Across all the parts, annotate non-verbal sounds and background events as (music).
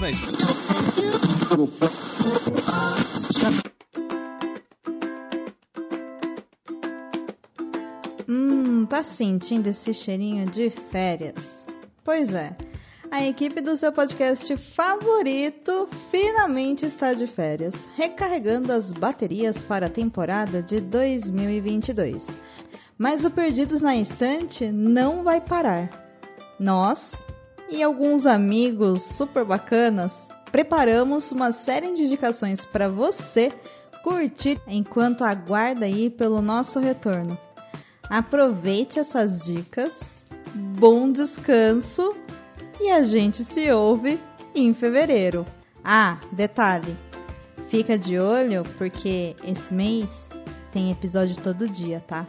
Na Hum, tá sentindo esse cheirinho de férias? Pois é, a equipe do seu podcast favorito finalmente está de férias, recarregando as baterias para a temporada de 2022. Mas o Perdidos na Estante não vai parar. Nós e alguns amigos super bacanas preparamos uma série de indicações para você curtir enquanto aguarda aí pelo nosso retorno. Aproveite essas dicas, bom descanso e a gente se ouve em fevereiro. Ah, detalhe, fica de olho porque esse mês tem episódio todo dia, tá?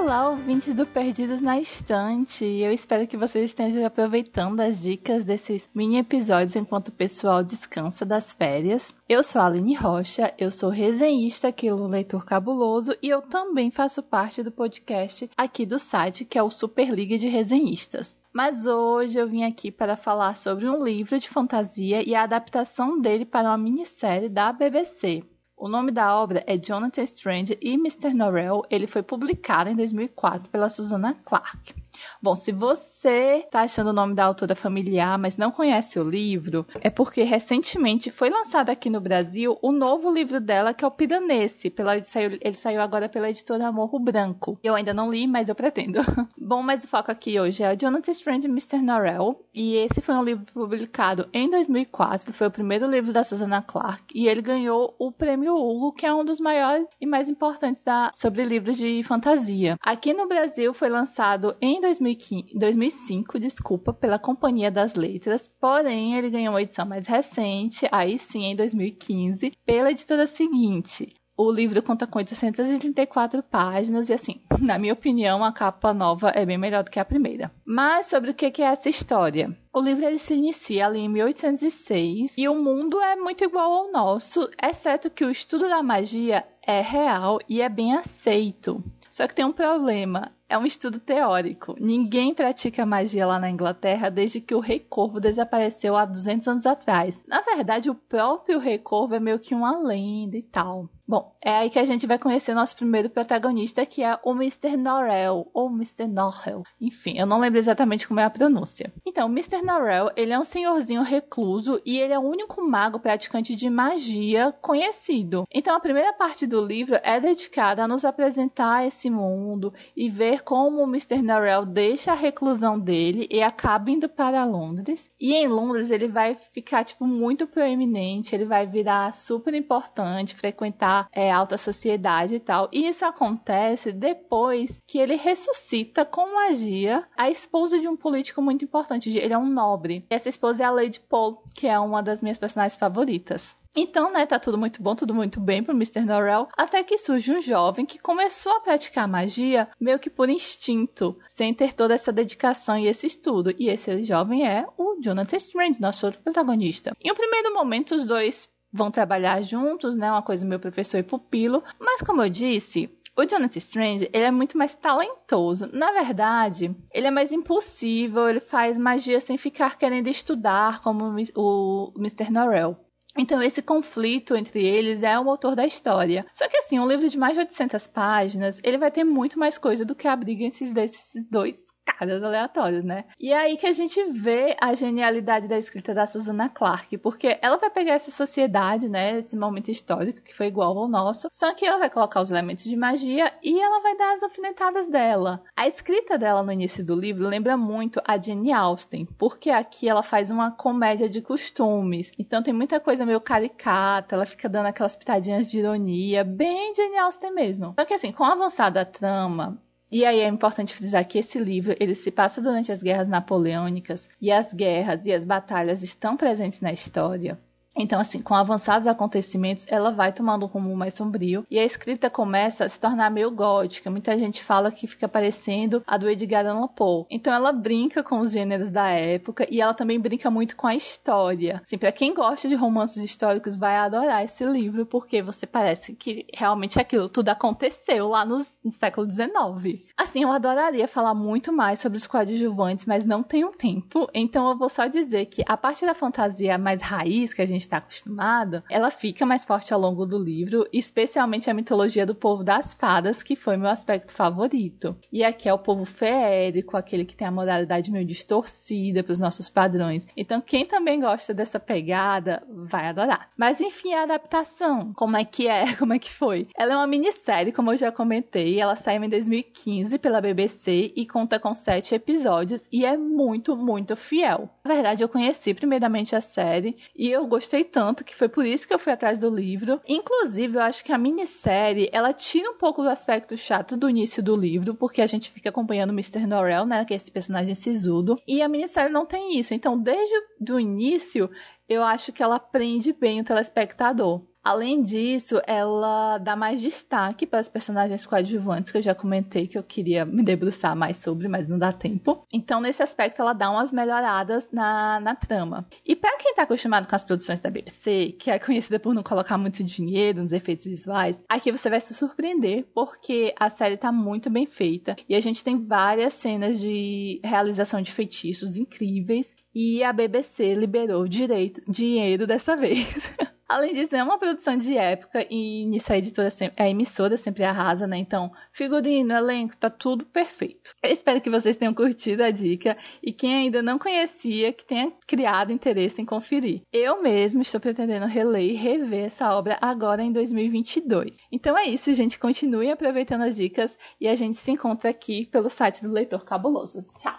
Olá, ouvintes do Perdidos na Estante. Eu espero que vocês estejam aproveitando as dicas desses mini episódios enquanto o pessoal descansa das férias. Eu sou a Aline Rocha, eu sou resenhista aqui no Leitor Cabuloso e eu também faço parte do podcast aqui do site que é o Superliga de Resenhistas. Mas hoje eu vim aqui para falar sobre um livro de fantasia e a adaptação dele para uma minissérie da BBC. O nome da obra é Jonathan Strange e Mr. Norrell. Ele foi publicado em 2004 pela Susanna Clark. Bom, se você está achando o nome da autora familiar, mas não conhece o livro, é porque recentemente foi lançado aqui no Brasil o novo livro dela, que é o Piranesi. Pela, ele, saiu, ele saiu agora pela editora Morro Branco. Eu ainda não li, mas eu pretendo. (laughs) Bom, mas o foco aqui hoje é o Jonathan Strange e Mr. Norrell. E esse foi um livro publicado em 2004. Foi o primeiro livro da Susanna Clark. E ele ganhou o prêmio Hugo, que é um dos maiores e mais importantes da, sobre livros de fantasia. Aqui no Brasil foi lançado em 2015, 2005, desculpa, pela Companhia das Letras, porém ele ganhou uma edição mais recente, aí sim em 2015, pela editora seguinte. O livro conta com 834 páginas e, assim, (laughs) na minha opinião, a capa nova é bem melhor do que a primeira. Mas sobre o que é essa história? O livro ele se inicia ali em 1806 e o mundo é muito igual ao nosso, exceto que o estudo da magia é real e é bem aceito. Só que tem um problema, é um estudo teórico. Ninguém pratica magia lá na Inglaterra desde que o Rei Corvo desapareceu há 200 anos atrás. Na verdade, o próprio Rei Corvo é meio que uma lenda e tal. Bom, é aí que a gente vai conhecer nosso primeiro protagonista, que é o Mr. Norrell, ou Mr. Norrell. Enfim, eu não lembro exatamente como é a pronúncia. Então, Mr. Norrell, ele é um senhorzinho recluso e ele é o único mago praticante de magia conhecido. Então, a primeira parte do livro é dedicada a nos apresentar esse mundo e ver como o Mr. Norrell deixa a reclusão dele e acaba indo para Londres. E em Londres ele vai ficar, tipo, muito proeminente, ele vai virar super importante, frequentar é, alta sociedade e tal. E isso acontece depois que ele ressuscita com magia a esposa de um político muito importante. Ele é um nobre. E essa esposa é a Lady Paul, que é uma das minhas personagens favoritas. Então, né, tá tudo muito bom, tudo muito bem pro Mr. Norrell, até que surge um jovem que começou a praticar magia meio que por instinto, sem ter toda essa dedicação e esse estudo. E esse jovem é o Jonathan Strange, nosso outro protagonista. Em um primeiro momento, os dois vão trabalhar juntos, né? Uma coisa meu professor e pupilo. Mas como eu disse, o Jonathan Strange, ele é muito mais talentoso. Na verdade, ele é mais impulsivo, ele faz magia sem ficar querendo estudar, como o Mr. Norrell. Então, esse conflito entre eles é o motor da história. Só que, assim, um livro de mais de 800 páginas, ele vai ter muito mais coisa do que a briga entre esses dois caras aleatórios, né? E é aí que a gente vê a genialidade da escrita da Susana Clark, porque ela vai pegar essa sociedade, né, esse momento histórico que foi igual ao nosso, só que ela vai colocar os elementos de magia e ela vai dar as alfinetadas dela. A escrita dela no início do livro lembra muito a Jane Austen, porque aqui ela faz uma comédia de costumes, então tem muita coisa meio caricata, ela fica dando aquelas pitadinhas de ironia, bem Jane Austen mesmo. Só que assim, com a avançada trama, e aí é importante frisar que esse livro ele se passa durante as guerras napoleônicas e as guerras e as batalhas estão presentes na história. Então, assim, com avançados acontecimentos, ela vai tomando um rumo mais sombrio e a escrita começa a se tornar meio gótica. Muita gente fala que fica parecendo a do Edgar Allan Poe. Então, ela brinca com os gêneros da época e ela também brinca muito com a história. Assim, para quem gosta de romances históricos, vai adorar esse livro porque você parece que realmente aquilo tudo aconteceu lá no, no século XIX. Assim, eu adoraria falar muito mais sobre os coadjuvantes, mas não tenho tempo. Então, eu vou só dizer que a parte da fantasia mais raiz que a gente está acostumado, ela fica mais forte ao longo do livro, especialmente a mitologia do povo das fadas, que foi meu aspecto favorito. E aqui é o povo feérico, aquele que tem a moralidade meio distorcida para os nossos padrões. Então, quem também gosta dessa pegada vai adorar. Mas enfim, a adaptação, como é que é, (laughs) como é que foi? Ela é uma minissérie, como eu já comentei, ela saiu em 2015 pela BBC e conta com sete episódios e é muito, muito fiel. Na verdade, eu conheci primeiramente a série e eu gostei tanto que foi por isso que eu fui atrás do livro. Inclusive, eu acho que a minissérie, ela tira um pouco do aspecto chato do início do livro, porque a gente fica acompanhando o Mr. Norrell, né, que é esse personagem sisudo, e a minissérie não tem isso. Então, desde o início, eu acho que ela prende bem o telespectador. Além disso, ela dá mais destaque para os personagens coadjuvantes, que eu já comentei que eu queria me debruçar mais sobre, mas não dá tempo. Então, nesse aspecto, ela dá umas melhoradas na, na trama. E para quem está acostumado com as produções da BBC, que é conhecida por não colocar muito dinheiro nos efeitos visuais, aqui você vai se surpreender, porque a série está muito bem feita e a gente tem várias cenas de realização de feitiços incríveis e a BBC liberou direito, dinheiro dessa (laughs) vez. Além disso, é uma produção de época e nisso a editora sempre, a emissora sempre arrasa, né? Então, figurino, elenco, tá tudo perfeito. Eu espero que vocês tenham curtido a dica e quem ainda não conhecia, que tenha criado interesse em conferir. Eu mesmo estou pretendendo reler e rever essa obra agora em 2022. Então é isso, gente. Continue aproveitando as dicas e a gente se encontra aqui pelo site do Leitor Cabuloso. Tchau!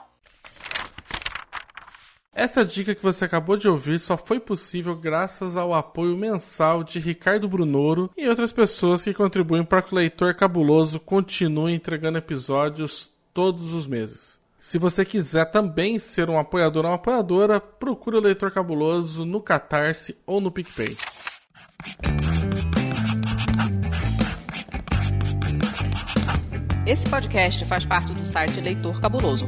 Essa dica que você acabou de ouvir só foi possível graças ao apoio mensal de Ricardo Brunoro e outras pessoas que contribuem para que o Leitor Cabuloso continue entregando episódios todos os meses. Se você quiser também ser um apoiador ou uma apoiadora, procure o Leitor Cabuloso no Catarse ou no PicPay. Esse podcast faz parte do site Leitor Cabuloso.